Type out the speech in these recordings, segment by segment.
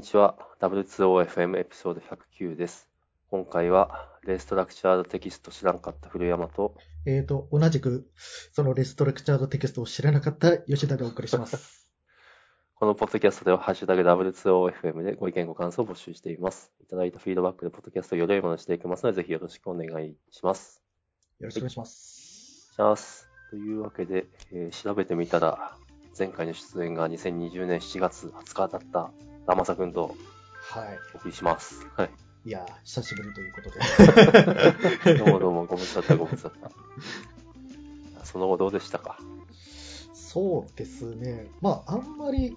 にちは。W2OFM エピソード109です。今回は、レストラクチャードテキスト知らんかった古山と、えーと、同じく、そのレストレクチャードテキストを知らなかった吉田でお送りします。このポッドキャストでは、ハッシュタグ W2OFM でご意見ご感想を募集しています。いただいたフィードバックで、ポッドキャストをより良いものにしていきますので、ぜひよろしくお願いします。よろしくお願いします。します。というわけで、えー調べてみたら、前回の出演が2020年7月20日だった、ラマサ君とはい。お送りします。はい。いやー、久しぶりということで。どうもどうも、ご無沙汰ご無沙汰。その後どうでしたか？そうですね。まあ、あんまり、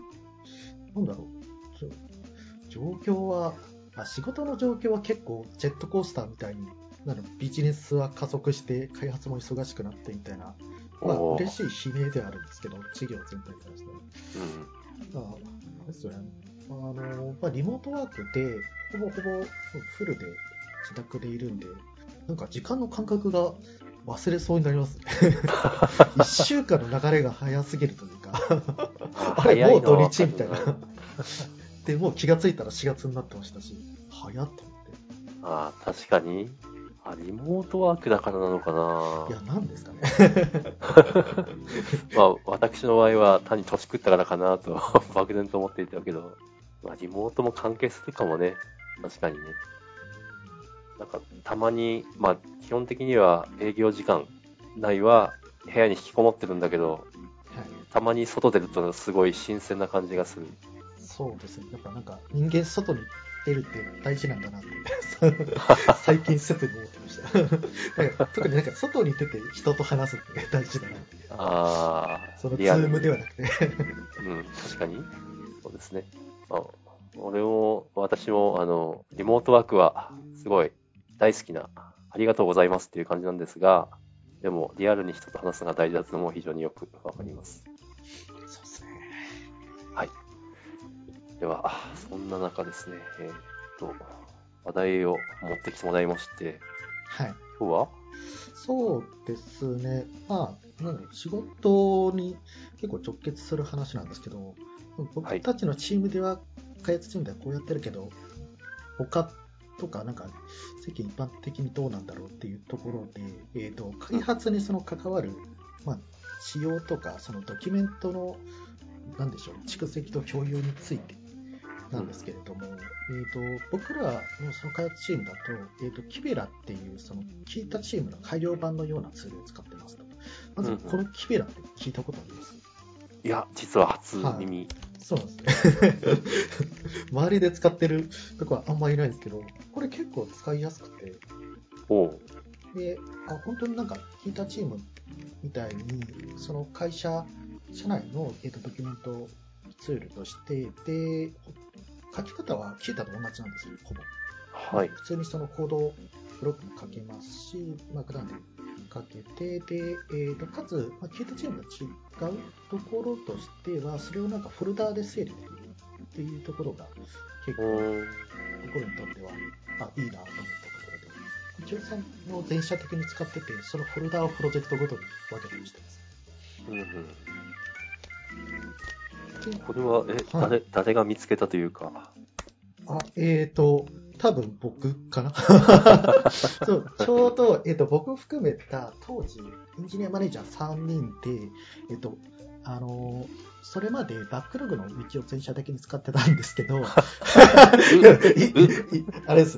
なんだろう。状況は、あ仕事の状況は結構ジェットコースターみたいに、なんだろうビジネスは加速して、開発も忙しくなってみたいな、まあ、嬉しい悲鳴ではあるんですけど、事業全体に関しては。うん。まあ、あれですよね。あの、まあ、リモートワークで、ほぼほぼフルで自宅でいるんで、なんか時間の感覚が忘れそうになりますね。一週間の流れが早すぎるというか、あれ、もう土日みたいな。で、もう気がついたら4月になってましたし、早っと思って。ああ、確かに。あ、リモートワークだからなのかいや、な。なんですかね。まあ、私の場合は単に年食ったからかなと、漠然と思っていたけど、まあ、リモートも関係するかもね。確かにね。なんか、たまに、まあ、基本的には営業時間内は部屋に引きこもってるんだけど、はい。たまに外出るとすごい新鮮な感じがする。そうですね。やっぱなんか、人間外に出るって大事なんだなって、最近切に思ってました。特になんか外に出て人と話すって 大事だなって。ああ、そのズームではなくて。うん、確かに。そうですね。まあ、俺も、私も、あの、リモートワークは、すごい大好きな、ありがとうございますっていう感じなんですが、でも、リアルに人と話すのが大事だというのも非常によくわかります。そうですね。はい。では、そんな中ですね、えーっと、話題を持ってきてもらいまして、はい。今日は？そうですね。まあ、なん仕事に結構直結する話なんですけど、僕たちのチームでは、開発チームではこうやってるけど、他とか、なんか、世間一般的にどうなんだろうっていうところで、えっ、と、開発にその関わる、まあ、仕様とか、そのドキュメントの、なんでしょう、蓄積と共有についてなんですけれども、えー、と僕らのその開発チームだと,、えー、とキベラっていうその聞いたチームの改良版のようなツールを使ってますと。まずこのキベラって聞いたことあります、いや、実は初耳。そうなんですね。周りで使ってるとこはあんまりいないんですけど、これ結構使いやすくて、おう。で、あ、本当になんか聞いたチームみたいに、その会社、社内の、えー、とドキュメントツールとして、で、書き方は聞いたと同じなんですよ、ほぼ。はい。普通にそのコードブロックも書けますし、まあ、普段で書けて、で、えーと、かつ、まあ、聞いたチームと違うところとしては、それをなんかフォルダーで整理できるっていうところが結構。僕らにとっては、あ、いいなと思ったところで、一応さんも全社的に使ってて、そのフォルダーをプロジェクトごとに分けたりしてます。うんうん。でこれは、え、はい誰、誰が見つけたというか。あ、えーと、多分僕かな？そう、ちょうど、えーと、僕を含めた当時、エンジニアマネージャー3人で、えーと、あのーそれまでバックログの道を全社的に使ってたんですけど、あれです。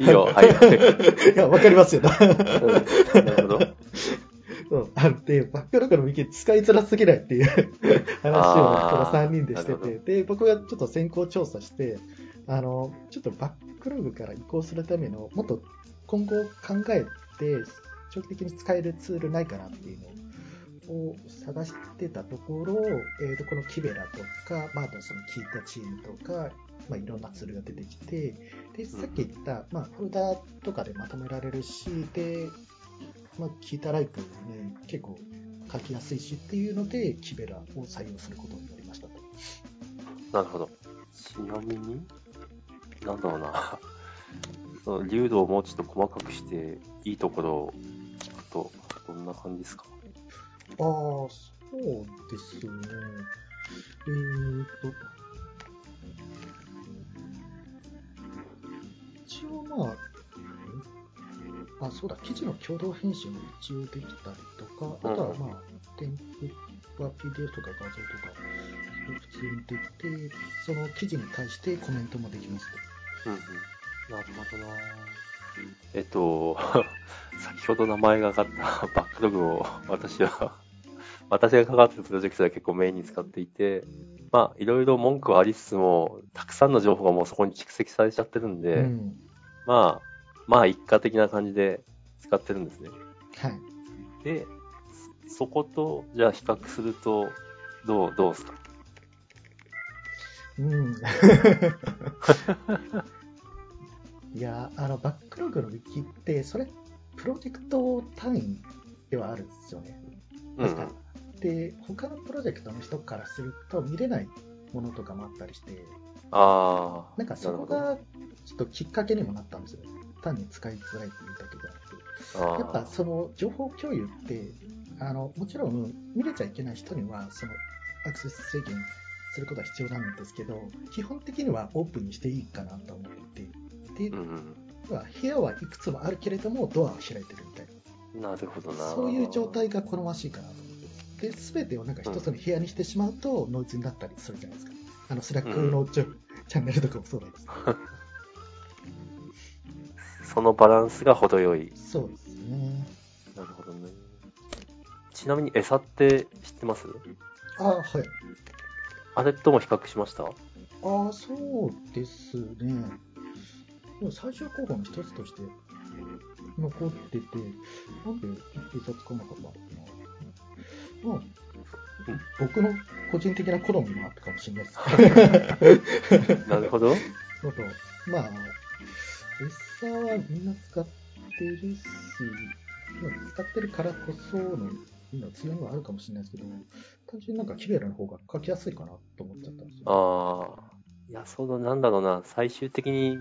いいよ、はい。いや、わかりますよ。うんなるほど。そうあで、バックログのウィキ使いづらすぎないっていう 話をこの3人でしてて、で、僕がちょっと先行調査して、あの、ちょっとバックログから移行するための、もっと今後考えて、長期的に使えるツールないかなっていうのを探してたところ、えーとこのキベラとか、まあ、あとその聞いたチームとか、まあ、いろんなツールが出てきて、で、さっき言った、まあ、フォルダとかでまとめられるし、で、まあ、聞いたライクね、結構書きやすいしっていうので、キベラを採用することになりましたと。なるほど。ちなみに、なんだろうな。その流度をもうちょっと細かくして、いいところを聞くと、どんな感じですか？ああ、そうですね。えーと、あ、あ、そうだ、記事の共同編集も一応できたりとか、あとはまあ、添付は PDF とか画像とか、普通にできて、その記事に対してコメントもできますうんうん。なるほどなえっと、先ほど名前が上がったバックログを私は、私が関わってるプロジェクトでは結構メインに使っていて、まあ、いろいろ文句はありつつも、たくさんの情報がもうそこに蓄積されちゃってるんで、うん。まあ、まあ、一過的な感じで使ってるんですね。はい。で、そそこと、じゃあ比較すると、どう、どうですか？うん。いや、あの、バックログのウィキって、それ、プロジェクト単位ではあるんですよね。確かに。で、他のプロジェクトの人からすると見れないものとかもあったりして、ああ、なんかそこがちょっときっかけにもなったんですよね。単に使いづらいっていうだけじゃなくて。やっぱその情報共有って、あの、もちろん見れちゃいけない人には、そのアクセス制限することは必要なんですけど、基本的にはオープンにしていいかなと思っていて、うん部屋はいくつもあるけれども、ドアは開いてるみたいな。なるほどな。そういう状態が好ましいかなと思って。で、すべてをなんか一つの部屋にしてしまうと、ノイズになったりするじゃないですか。あの、スラックのチャ,、チャンネルとかもそうなんです。そのバランスが程よい。そうですね。なるほどね。ちなみに餌って知ってます？あはい。あれとも比較しました？ああ、そうですね。でも最終候補の一つとして残ってて、なんで一冊使わなかったのかな。まあ、僕の個人的な好みもあったかもしれないです。なるほど。あと、まあ、餌はみんな使ってるし、まあ使ってるからこその今強みはあるかもしれないですけど、単純になんかキベラの方が書きやすいかなと思っちゃったんですよ。ああ。いや、その、なんだろうな、最終的に、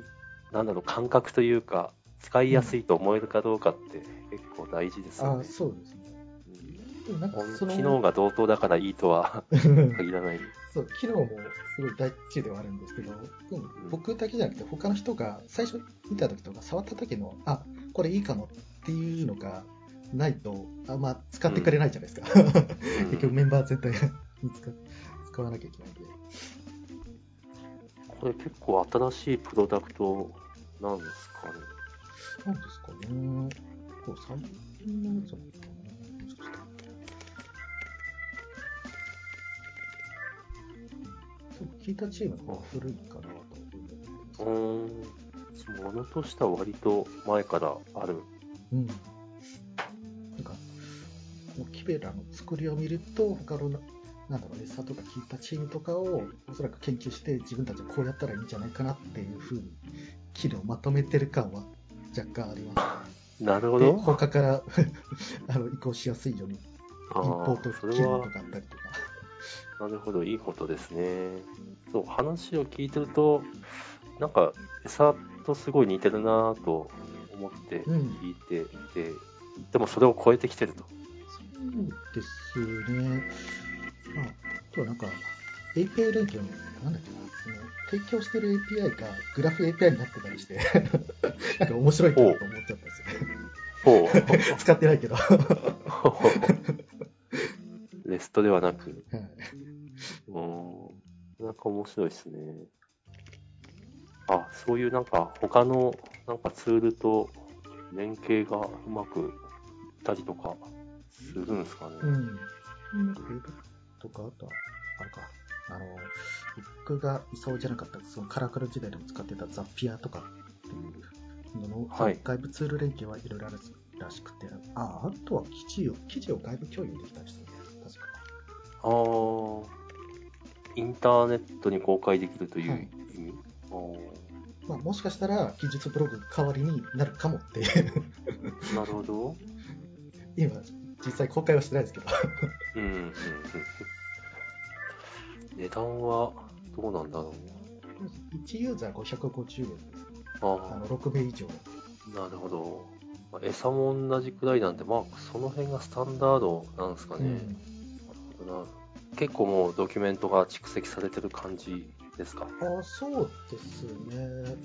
なんだろう、感覚というか、使いやすいと思えるかどうかって結構大事ですよねああ、。そうですなんかその、機能が同等だからいいとは限らない。そう、機能もすごい大事ではあるんですけど、でも僕だけじゃなくて他の人が最初見た時とか触った時の、あ、これいいかもっていうのがないと、あんま使ってくれないじゃないですか。結局メンバー全体が 使使わなきゃいけないんで。これ結構新しいプロダクトなんですかね。なんですかね。こう最近のやつなのかな聞いたチームの方が古いかなと思ってますう。ーん。ものとしては割と前からある。うん。なんか、このキベラの作りを見ると、他のな、なんだろう、餌とか聞いたチームとかをおそらく研究して自分たちはこうやったらいいんじゃないかなっていう風に、機能をまとめてる感は若干あります。で、なるほど。他から あの移行しやすいように、インあポート機能と、かあったりとか。なるほど、いいことですね。そう、話を聞いてると、なんか、餌とすごい似てるなぁと思ってうん聞いていて、でもそれを超えてきてると。そうですね。まあ、あとはなんか、API 連携の、なんだっけな、その、提供してる API がグラフ API になってたりして、なんか面白いかなと思っちゃったんですよね。ほ 使ってないけど。レストではなく、面白いですね。あ、そういうなんか他のなんかツールと連携がうまくいったりとかするんですかね。うん。なんとか、あとは、あれか、あの、僕がいそうじゃなかった、そのカラクル時代でも使ってたザピアとかっていうのの、はい外部ツール連携はいろいろあるらしくて、あ、あとは記事を、記事を外部共有できたりしてる確か。あーインターネットに公開できるというはい意味、あーまあ、もしかしたら技術ブログ代わりになるかもっていう なるほど。今実際公開はしてないですけどうんうんうん。値段はどうなんだろ1ユーザー550円う。あのあ6名以上あ、なるほど。まあ餌も同じくらいなんで、まあ、その辺がスタンダードなんですかね。うんなるほどな結構もうドキュメントが蓄積されてる感じですか？あそうですね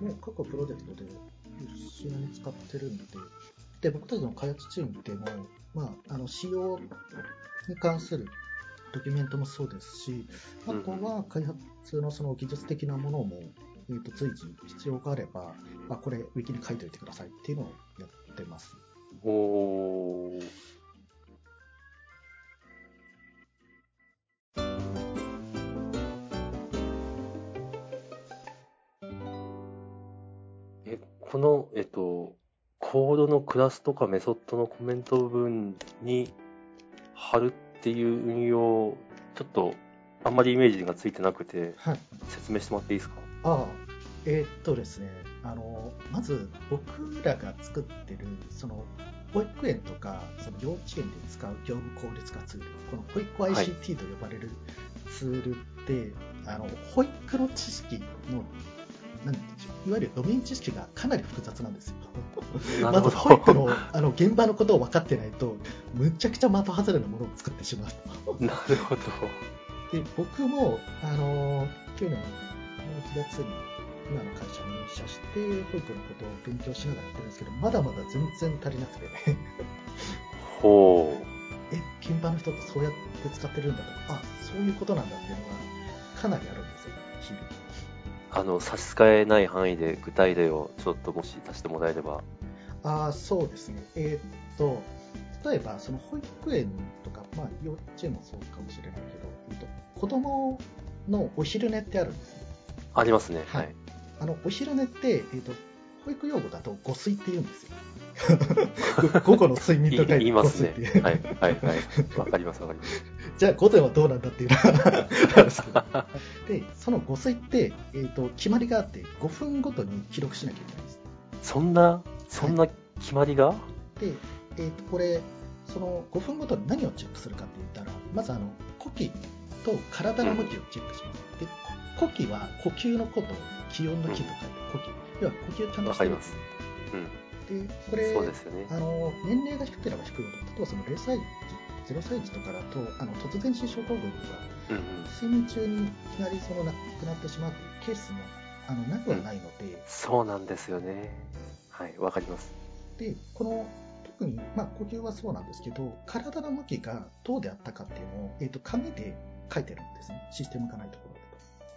もう各プロジェクトで一緒に使ってるんで、で、僕たちの開発チームでも、まあ、あの、仕様に関するドキュメントもそうですし、あとは開発のその技術的なものも、えー、と随時必要があれば、あ、これ、ウィキに書いておいてくださいっていうのをやってます。おー。この、えっと、コードのクラスとかメソッドのコメント部分に貼るっていう運用、ちょっとあんまりイメージがついてなくて、はい、説明してもらっていいですか？ああ、えー、っとですね、あの、まず僕らが作ってる、その、保育園とか、その幼稚園で使う業務効率化ツール、この保育 ICT と呼ばれるツールって、はい、あの、保育の知識のなんでしょう、いわゆるドメイン知識がかなり複雑なんですよ。まず保育のあの現場のことを分かってないと、むちゃくちゃ的外れなものを作ってしまう。なるほど。で、僕も、あの、去年の1月に今の会社に入社して、保育のことを勉強しながらやってるんですけど、まだまだ全然足りなくてね。ほう。え、現場の人ってそうやって使ってるんだとか、あ、そういうことなんだっていうのがかなりあるんですよ、日々。あの、差し支えない範囲で具体例をちょっともし足してもらえれば。あそうですね。えー、っと、例えば、その保育園とか、まあ、幼稚園もそうかもしれないけど、えっと、子供のお昼寝ってあるんですね。ありますね。はい。あの、お昼寝って、えっと、保育用語だと、誤睡って言うんですよ。午後の睡眠と書いて言いますね。はい、はい、はい。わかります、わかります。じゃあ午前はどうなんだっていうのは で、その誤睡って、えーと、決まりがあって5分ごとに記録しなきゃいけないんです。そんな、そんな決まりが、はい、で、えーと、これ、その5分ごとに何をチェックするかって言ったら、まずあの呼吸と体の向きをチェックします。うん、で呼吸は呼吸のことを気温の気と書いて呼吸。要は呼吸ちゃんとしてます。うん、で、これ、そうですよね、あの年齢が低ければ低いほど、例えばその0歳0歳児とかだとあの突然死症候群とか、うんうん、睡眠中にいきなりその亡くなってしまうというケースもあのなくはないので、うん、そうなんですよね。はいわかります。でこの特に、まあ、呼吸はそうなんですけど体の向きがどうであったかっていうのを、えーと、紙で書いてるんですね。システムがないところだと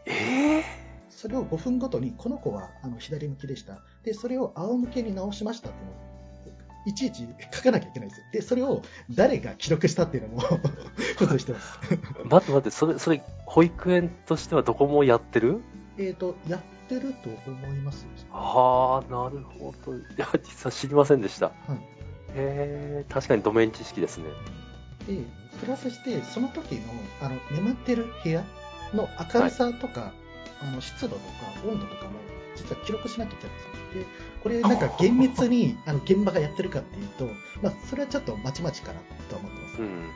ええー、それを5分ごとにこの子はあの左向きでした。でそれを仰向けに直しましたっていうのをいちいち書かなきゃいけないんですよ。で、それを誰が記録したっていうのも してます。待って待って、それ、それ、保育園としてはどこもやってる？えっ、ー、と、やってると思います。ああ、なるほど。いや、実は知りませんでした。はい、へえ、確かにドメイン知識ですね。で、プラスして、その時の、あの、眠ってる部屋の明るさとか、はい、あの湿度とか温度とかも、実は記録しなきゃいけないんですよ。で、これなんか厳密にあの現場がやってるかっていうと、まあ、それはちょっとまちまちかなと思ってます。うん、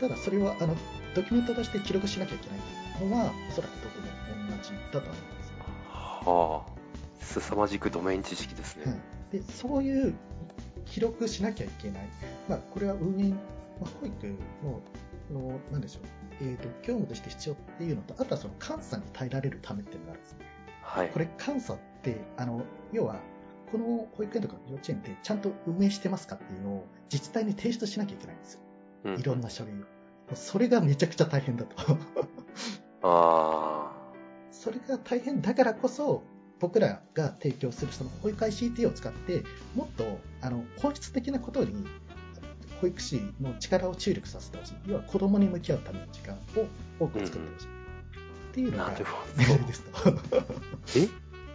ただ、それはあのドキュメントとして記録しなきゃいけないのは、おそらくどこも同じだと思います。はあ、凄まじくドメイン知識ですね。でそういう記録しなきゃいけない、まあ、これは運営、まあ、保育ののなんでしょう、えーと、業務として必要っていうのと、あとはその監査に耐えられるためっていうのがあるんですね。はい、これ、監査ってあの要はこの保育園とか幼稚園ってちゃんと運営してますかっていうのを自治体に提出しなきゃいけないんですよ。うん、いろんな書類を。それがめちゃくちゃ大変だと。ああ。それが大変だからこそ、僕らが提供するその保育 ICT を使って、もっとあの本質的なことに保育士の力を注力させてほしい。要は子供に向き合うための時間を多く作ってほしい。うん、っていうのが狙い。ですと。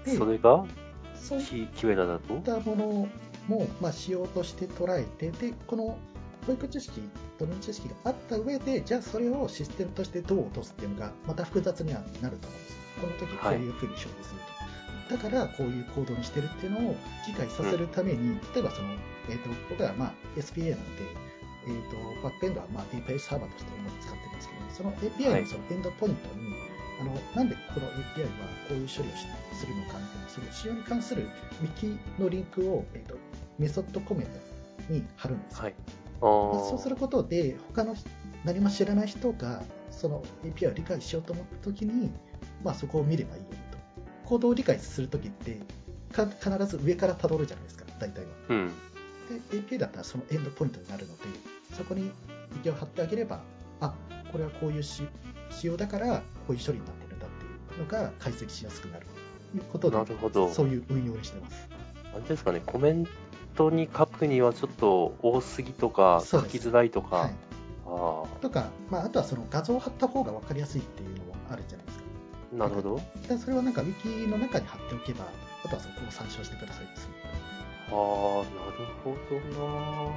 え？それが？そう。いったものも、まあ、仕様として捉えて、で、この保育知識、ドメイン知識があった上で、じゃあそれをシステムとしてどう落とすっていうのが、また複雑にはなると思うんです。この時こういうふうに処理すると。はい、だから、こういう行動にしてるっていうのを理解させるために、うん、例えばその、えっ、ー、と、僕はまあ SPA なので、えっ、ー、と、バックエンドはまあ API サーバーとして使ってるんですけど、その API のそのエンドポイントに、はいあのなんでこの API はこういう処理をするのかみたいな、その仕様に関するウィキのリンクを、えーと、メソッドコメントに貼るんですよ。はい、そうすることで、他の何も知らない人がその API を理解しようと思ったときに、まあ、そこを見ればいいよと。コードを理解するときって、か必ず上から辿るじゃないですか、大体は。うん。で、API だったらそのエンドポイントになるので、そこに息を張ってあげれば、あ、これはこういうし仕様だから、こういう処理になってるんだっていうのが解析しやすくなるということでな、るほど。そういう運用にしてます。あれですかね、コメントに書くにはちょっと多すぎとか、書きづらいとか、はい。あとか、まあ、あとはその画像を貼った方が分かりやすいっていうのもあるじゃないですか。あ、なるほど。でそれはなんかウィキの中に貼っておけば、あとはそこを参照してくださいです。ああ、なるほどな。い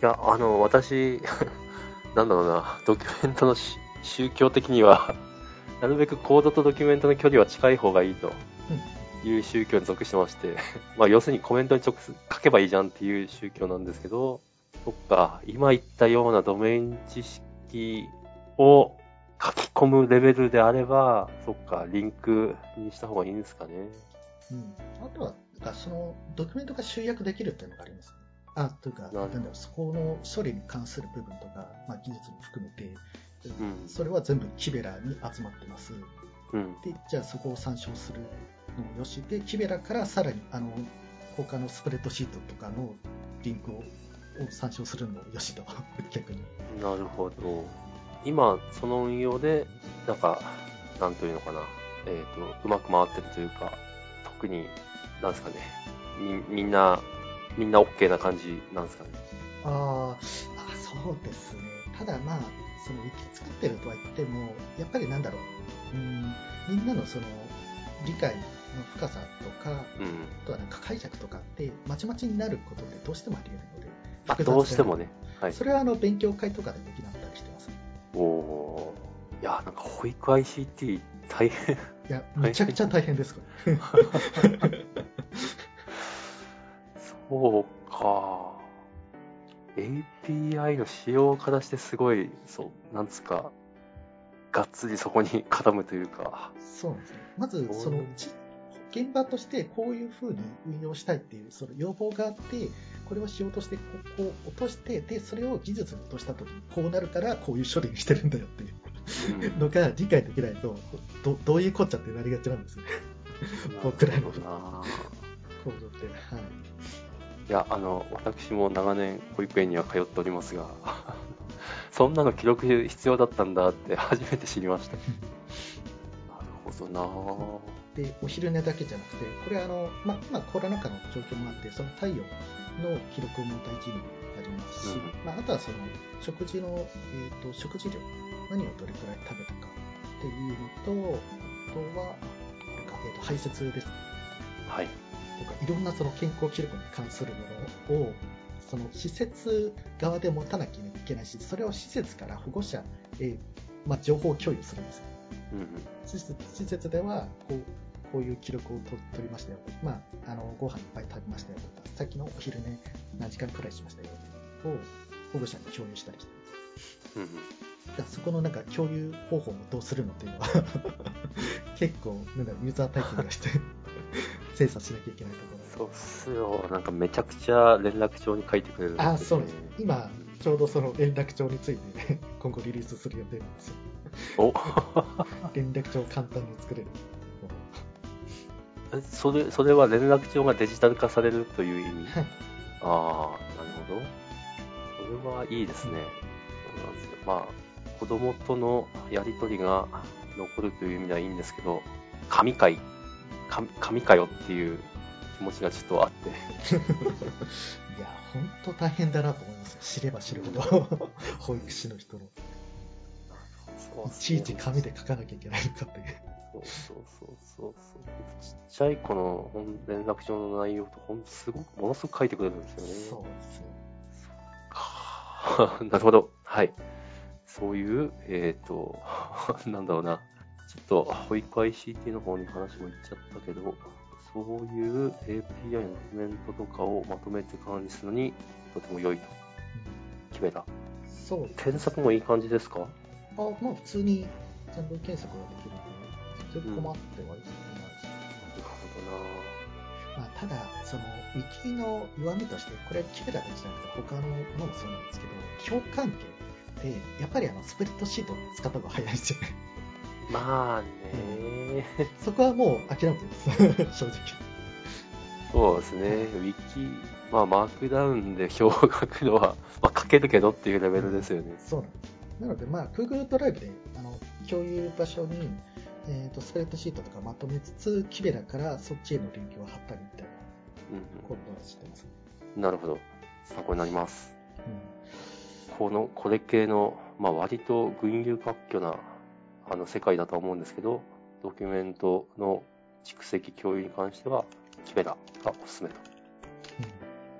や、あの、私、なんだろうな、ドキュメントのし宗教的には、なるべくコードとドキュメントの距離は近い方がいいという宗教に属してまして、まあ、要するにコメントに直接書けばいいじゃんっていう宗教なんですけど、そっか、今言ったようなドメイン知識を書き込むレベルであれば、そっか、リンクにした方がいいんですかね。うん。あとは、そのドキュメントが集約できるっていうのがあります、ね。あ、というか、なんだろう、そこの処理に関する部分とか、まあ、技術も含めて、うんそれは全部キベラに集まってます。うん。で、じゃあそこを参照するのもよし、で、キベラからさらに、あの、他のスプレッドシートとかのリンクをを参照するのもよしと、逆に。なるほど。今、その運用で、なんか、なんというのかな、えっ、と、うまく回ってるというか、特に、なんですかね、みみんな、みんな OK な感じなんですかね。あーあ、そうですね。ただまあ、そのウィキ作ってるとは言っても、やっぱりなんだろう、うん、みんなのその理解の深さとか、うん。あとはなんか解釈とかって、まちまちになることってどうしてもあり得るので、まあ、どうしてもね。はい。それはあの勉強会とかで補ったりしてます。おおーいや、なんか保育 ICT 大変。いや、めちゃくちゃ大変です、これ。そうか。API の仕様からしてすごい、そう、なんつうか、がっつりそこに絡むというか。そうなんですね。まず、そのち現場としてこういうふうに運用したいっていうその要望があって、これをしようとして、ここを落として、で、それを技術に落としたときにこうなるからこういう処理にしてるんだよっていううんのが理解できないと、どどういうこっちゃってなりがちなんですよね。僕らのなるほどなコードって。はい。いや、あの、私も長年保育園には通っておりますが、そんなの記録必要だったんだって初めて知りました。なるほどなで、お昼寝だけじゃなくて、これあの、まあ、今コロナ禍の状況もあって、その体温の記録も大事になりますし、うんまあ、あとはその食事の、えー、と食事量、何をどれくらい食べたかっていうのと、あとは、なんかえー、と排泄ですねはい。とか、いろんなその健康記録に関するものを、その施設側で持たなきゃいけないし、それを施設から保護者へ、まあ、情報共有するんですよ。うんうん。施設施設ではこうこういう記録をと取りましたよ、まあ、あのご飯いっぱい食べましたよとか、さっきのお昼寝何時間くらいしましたよを保護者に共有したりしてます。うんうん。だからそこのなんか共有方法をどうするのっていうのは 結構なんだろうユーザー体験がして精査しなきゃいけないところそうっすよ。なんかめちゃくちゃ連絡帳に書いてくれる。あそうです今ちょうどその連絡帳について今後リリースする予定なんですよお連絡帳を簡単に作れるえ それ、それは連絡帳がデジタル化されるという意味？はいああ、なるほど。それはいいですね。そうなんですよ。まあ、子供とのやりとりが残るという意味ではいいんですけど、神回、神神かよっていう気持ちがちょっとあって。いや、本当大変だなと思いますよ。知れば知るほど、保育士の人の、いちいち紙で書かなきゃいけないのかっていう。そうそうそうそうそう。ちっちゃい子の本連絡帳の内容とほんすごく、ものすごく書いてくれるんですよね。そうですね。か なるほど。はい。そういう、えっ、と、なんだろうな。ちょっと、保育 ICT の方に話もいっちゃったけど、そういう API のドキュメントとかをまとめて管理するのに、とても良いと決めた。そう検索もいい感じですか？あ、まあ普通にちゃんと検索ができるんで、全然困ってはいないです。なるほまあ、ただ、その、ウィキの弱みとして、これ、キベラだけじゃなくて、他のものもそうなんですけど、共関係って、やっぱりあの、スプレッドシートを使った方が早いですよね。まあね。そこはもう諦めてるんです、正直。そうですね、ウィキ、まあ、マークダウンで表を書くのは、まあ、書けるけどっていうレベルですよね。そうなんです。なので、まあ、Google ドライブであの共有場所に、えーと、スプレッドシートとかまとめつつ、キベラからそっちへのリンクを貼ったりみたいなことは知ってます、ね、うん、なるほど。参考になります。うん、この、これ系の、まあ、割と群雄割拠なあの世界だと思うんですけど、ドキュメントの蓄積共有に関しては、キベラがおすすめと。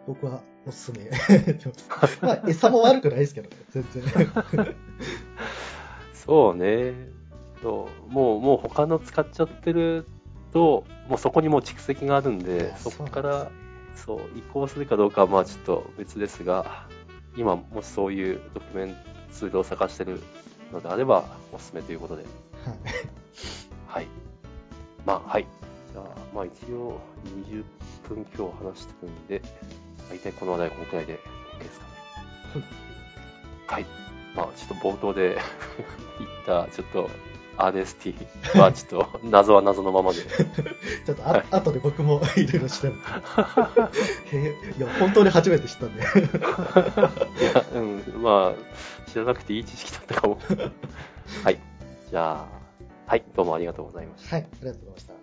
うん、僕はおすすめ。まあ、餌も悪くないですけどね、全然。そうね。そうもう、もう他の使っちゃってると、もうそこにもう蓄積があるんで、そこから、そう、移行するかどうかはまあちょっと別ですが、今もしそういうドキュメントツールを探してるのであれば、おすすめということで。はい。はい。まあ、はい。じゃあ、まあ一応20分今日話してるんで、大体この話題このくらいで OK ですかね。はい。はい。まあちょっと冒頭で 言った、ちょっと RST はちょっと謎は謎のままで。ちょっとあ、はい、後で僕も いろいろ調べて。いや、本当に初めて知ったんで。いや、うん、まあ、知らなくていい知識だったかも。はい。じゃあ、はい、どうもありがとうございました。はい、ありがとうございました。